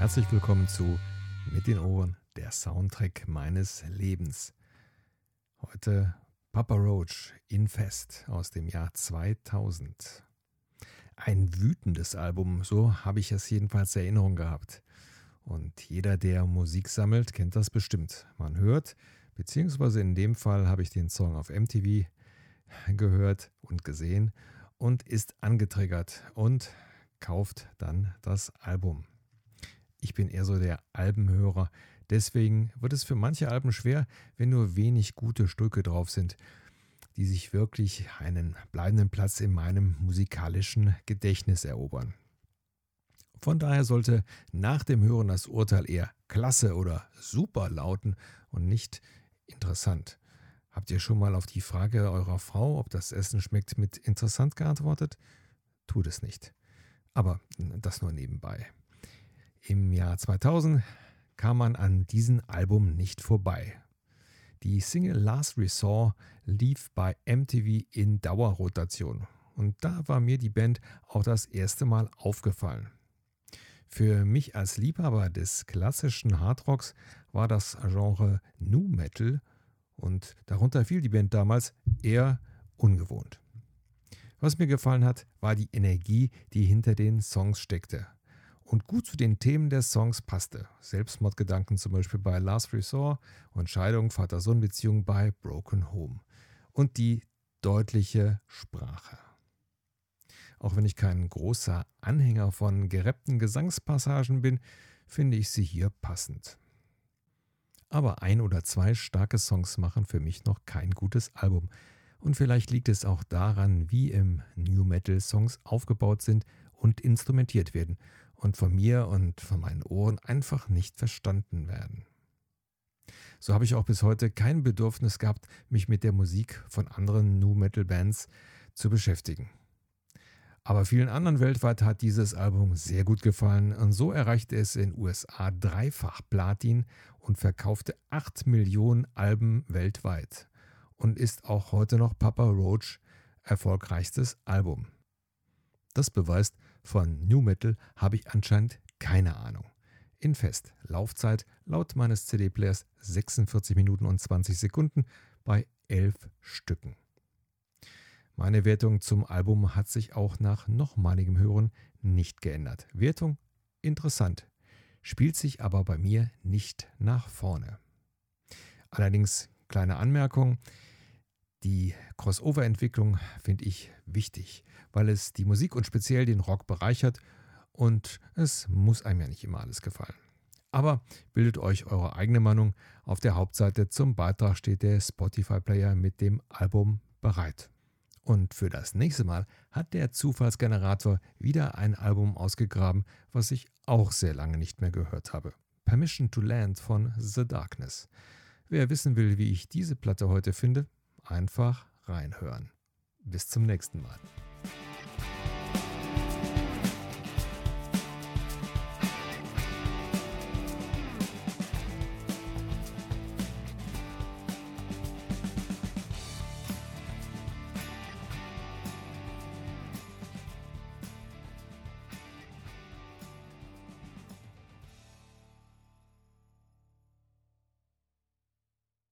Herzlich willkommen zu Mit den Ohren, der Soundtrack meines Lebens. Heute Papa Roach in Fest aus dem Jahr 2000. Ein wütendes Album, so habe ich es jedenfalls in Erinnerung gehabt. Und jeder, der Musik sammelt, kennt das bestimmt. Man hört, beziehungsweise in dem Fall habe ich den Song auf MTV gehört und gesehen und ist angetriggert und kauft dann das Album. Ich bin eher so der Albenhörer. Deswegen wird es für manche Alben schwer, wenn nur wenig gute Stücke drauf sind, die sich wirklich einen bleibenden Platz in meinem musikalischen Gedächtnis erobern. Von daher sollte nach dem Hören das Urteil eher klasse oder super lauten und nicht interessant. Habt ihr schon mal auf die Frage eurer Frau, ob das Essen schmeckt, mit interessant geantwortet? Tut es nicht. Aber das nur nebenbei. Im Jahr 2000 kam man an diesem Album nicht vorbei. Die Single Last Resort lief bei MTV in Dauerrotation und da war mir die Band auch das erste Mal aufgefallen. Für mich als Liebhaber des klassischen Hardrocks war das Genre Nu Metal und darunter fiel die Band damals eher ungewohnt. Was mir gefallen hat, war die Energie, die hinter den Songs steckte und gut zu den Themen der Songs passte. Selbstmordgedanken zum Beispiel bei Last Resort und Scheidung, Vater-Sohn-Beziehung bei Broken Home. Und die deutliche Sprache. Auch wenn ich kein großer Anhänger von gerappten Gesangspassagen bin, finde ich sie hier passend. Aber ein oder zwei starke Songs machen für mich noch kein gutes Album. Und vielleicht liegt es auch daran, wie im New Metal Songs aufgebaut sind und instrumentiert werden und von mir und von meinen Ohren einfach nicht verstanden werden. So habe ich auch bis heute kein Bedürfnis gehabt, mich mit der Musik von anderen Nu Metal Bands zu beschäftigen. Aber vielen anderen weltweit hat dieses Album sehr gut gefallen und so erreichte es in USA dreifach Platin und verkaufte 8 Millionen Alben weltweit und ist auch heute noch Papa Roach erfolgreichstes Album. Das beweist, von New Metal habe ich anscheinend keine Ahnung. In Fest. Laufzeit laut meines CD-Players 46 Minuten und 20 Sekunden bei 11 Stücken. Meine Wertung zum Album hat sich auch nach nochmaligem Hören nicht geändert. Wertung interessant, spielt sich aber bei mir nicht nach vorne. Allerdings kleine Anmerkung, die Crossover-Entwicklung finde ich wichtig, weil es die Musik und speziell den Rock bereichert und es muss einem ja nicht immer alles gefallen. Aber bildet euch eure eigene Meinung. Auf der Hauptseite zum Beitrag steht der Spotify-Player mit dem Album bereit. Und für das nächste Mal hat der Zufallsgenerator wieder ein Album ausgegraben, was ich auch sehr lange nicht mehr gehört habe. Permission to Land von The Darkness. Wer wissen will, wie ich diese Platte heute finde, einfach reinhören. Bis zum nächsten Mal.